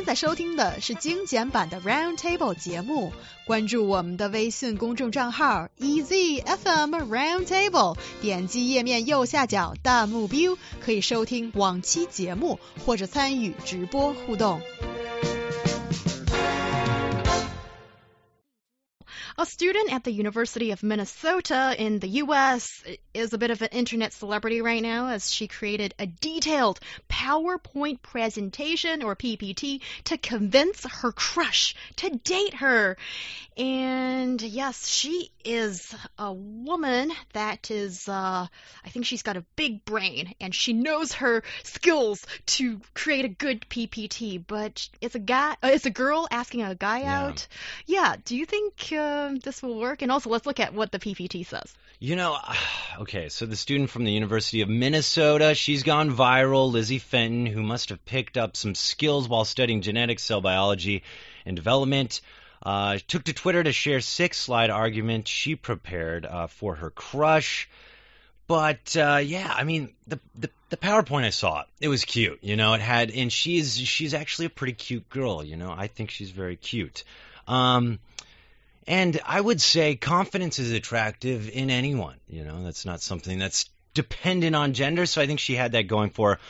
现在收听的是精简版的 Round Table 节目，关注我们的微信公众账号 EZFM Round Table，点击页面右下角弹幕 view，可以收听往期节目或者参与直播互动。Student at the University of Minnesota in the U.S. is a bit of an internet celebrity right now as she created a detailed PowerPoint presentation or PPT to convince her crush to date her. And yes, she is a woman that is, uh, I think she's got a big brain and she knows her skills to create a good PPT. But it's a guy, uh, it's a girl asking a guy Yeah. out. Yeah. Do you think um, this will work? And also, let's look at what the PPT says. You know, okay, so the student from the University of Minnesota, she's gone viral, Lizzie Fenton, who must have picked up some skills while studying genetics, cell biology, and development. Uh, took to Twitter to share six slide arguments she prepared uh, for her crush. But uh, yeah, I mean the, the the PowerPoint I saw, it was cute. You know, it had, and she's she's actually a pretty cute girl. You know, I think she's very cute. Um, and I would say confidence is attractive in anyone. You know, that's not something that's dependent on gender. So I think she had that going for her.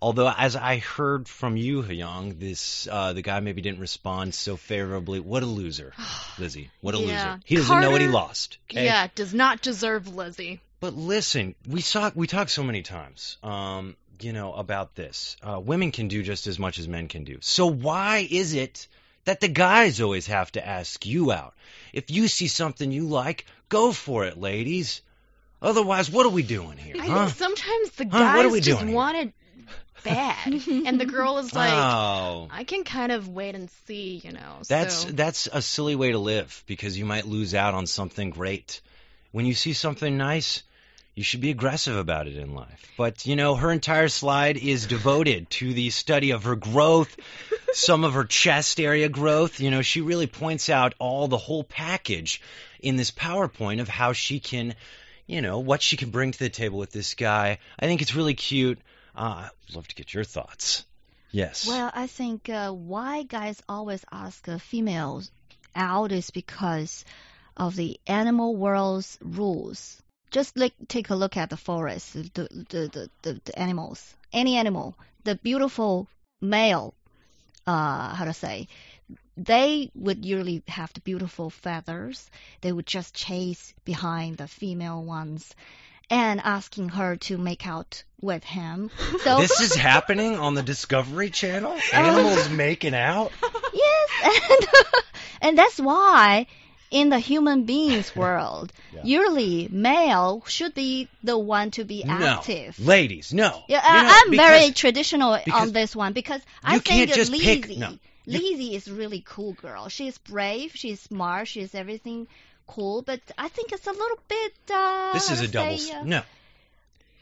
Although, as I heard from you, Hyung, this uh, the guy maybe didn't respond so favorably. What a loser, Lizzie. What a Yeah. loser. He doesn't know what he lost. Okay? Yeah, does not deserve Lizzie. But listen, we saw we talked so many times, um, you know, about this. Uh, women can do just as much as men can do. So why is it that the guys always have to ask you out? If you see something you like, go for it, ladies. Otherwise, what are we doing here? I huh? think sometimes the Huh, guys we just here? want it bad, and the girl is like, oh, I can kind of wait and see, you know. that's so. that's a silly way to live because you might lose out on something great. When you see something nice, you should be aggressive about it in life. But, you know, her entire slide is devoted to the study of her growth, some of her chest area growth. You know, she really points out all the whole package in this PowerPoint of how she can, you know, what she can bring to the table with this guy. I think it's really cute. Uh, I'd love to get your thoughts. Yes. Well, I think uh, why guys always ask uh, females out is because of the animal world's rules. Just like take a look at the forest, the the the, the, the animals, any animal, the beautiful male, uh, how to say, they would usually have the beautiful feathers. They would just chase behind the female ones, and asking her to make out with him. So this is happening on the Discovery Channel? Animals making out? Yes, and and that's why in the human beings world, Yeah. usually male should be the one to be active. No. Ladies, no. Yeah, You know, I'm very traditional on this one because I you think can't just Lizzie, pick- no. Lizzie is really cool girl. She's brave, she's smart, she's everything cool, but I think it's a little bit. Uh, This is a double. say, s uh, no.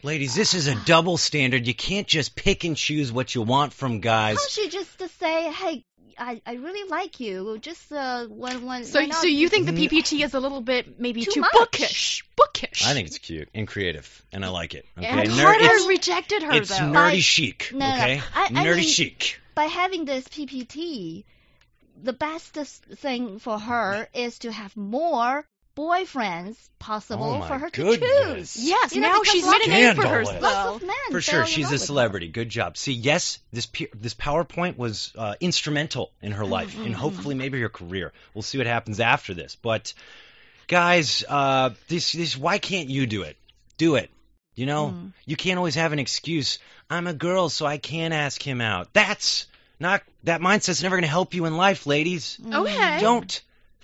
Ladies, this is a double standard. You can't just pick and choose what you want from guys. Can't she just to say, hey, I, I really like you. Just uh, when when. so, why not so you think the. PPT is a little bit maybe Too too, much. bookish? Bookish. I think it's cute and creative, and I like it. Okay, And Ner- Carter it's, rejected her it's though. nerdy By- chic. No, no, okay, I- I nerdy mean- chic. by having this PPT, the best thing for her is to have more boyfriends possible Oh for her goodness. to choose. yes, You know, now because she's lots made a name for herself. Lots of men For sure, she's a with her. celebrity. Good job. See, yes, this this PowerPoint was uh, instrumental in her life, Mm-hmm, and hopefully maybe her career. We'll see what happens after this. But guys, uh, this this why can't you do it? Do it. You know, Mm. you can't always have an excuse. I'm a girl, so I can't ask him out. That's not that mindset's never going to help you in life, ladies. Okay. Don't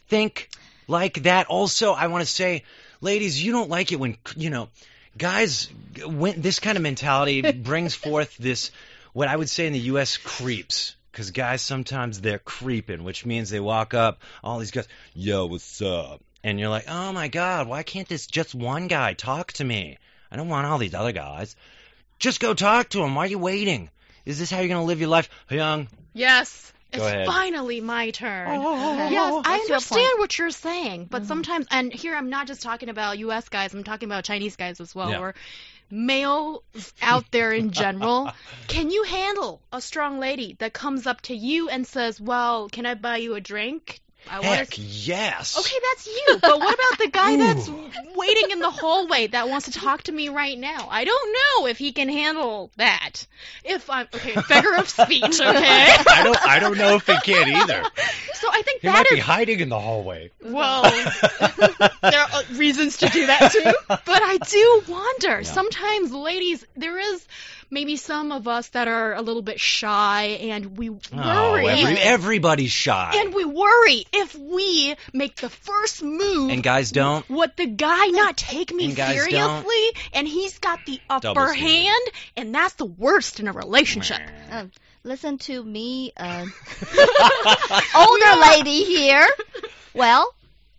think like that. Also, I want to say, ladies, you don't like it when you know, guys. When this kind of mentality brings forth this, what I would say in the U.S. creeps. Because guys sometimes they're creeping, which means they walk up, all these guys, yo, what's up? And you're like, oh my god, why can't this just one guy talk to me? I don't want all these other guys. Just go talk to him. Why are you waiting? Is this how you're gonna live your life, young? Yes. Go it's ahead. finally my turn. Okay. Yes, I understand what you're saying, but sometimes, and here I'm not just talking about U.S. guys, I'm talking about Chinese guys as well, Yeah. or males out there in general, can you handle a strong lady that comes up to you and says, "Well, can I buy you a drink?" I wanna Heck yes. Okay, that's you. But what about the guy that's waiting in the hallway that wants to talk to me right now? I don't know if he can handle that. If I'm okay, figure of speech, okay? I don't. I don't know if he can either. So I think He that might is be hiding in the hallway. well, there are reasons to do that too. But I do wonder. Sometimes, ladies, there is maybe some of us that are a little bit shy, and we Oh, worry. every, everybody's shy. and we worry if we make the first move. And guys don't. would the guy not take me And guys seriously? don't. And he's got the upper hand, and that's the worst in a relationship. Um, listen to me, uh, older lady here. Well,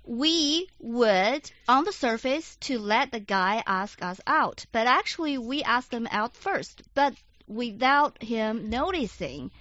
we would, on the surface, to let the guy ask us out, but actually we ask them out first, but without him noticing.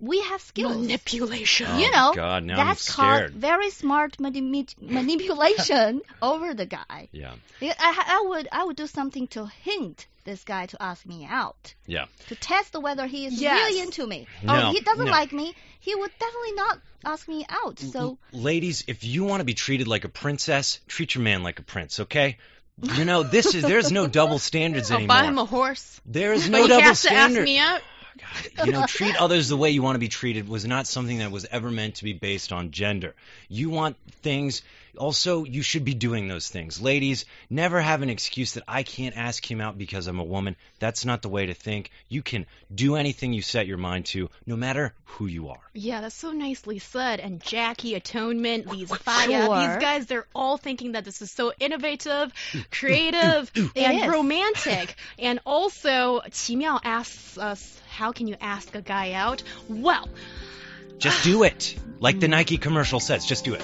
We have skills. Manipulation. Oh, you know, oh, God, now I'm that's called very smart mani- manipulation over the guy. Yeah. Yeah, I, I would I would do something to hint this guy to ask me out Yeah. to test whether he is Yes. really into me. No, or he doesn't no. like me, he would definitely not ask me out. So L- ladies, if you want to be treated like a princess, treat your man like a prince, okay? You know, this is there's no double standards I'll anymore. buy him a horse. there is no he double has to ask me out. God, you know, treat others the way you want to be treated was not something that was ever meant to be based on gender. You want things, also, you should be doing those things. Ladies, never have an excuse that I can't ask him out because I'm a woman. That's not the way to think. You can do anything you set your mind to, no matter who you are. Yeah, that's so nicely said. And Jackie, Atonement, Lisa Faya, Sure. these guys, they're all thinking that this is so innovative, creative, and romantic. And also, Qi Miao asks us, how can you ask a guy out? Well, Just do it. Like the Nike commercial says, just do it.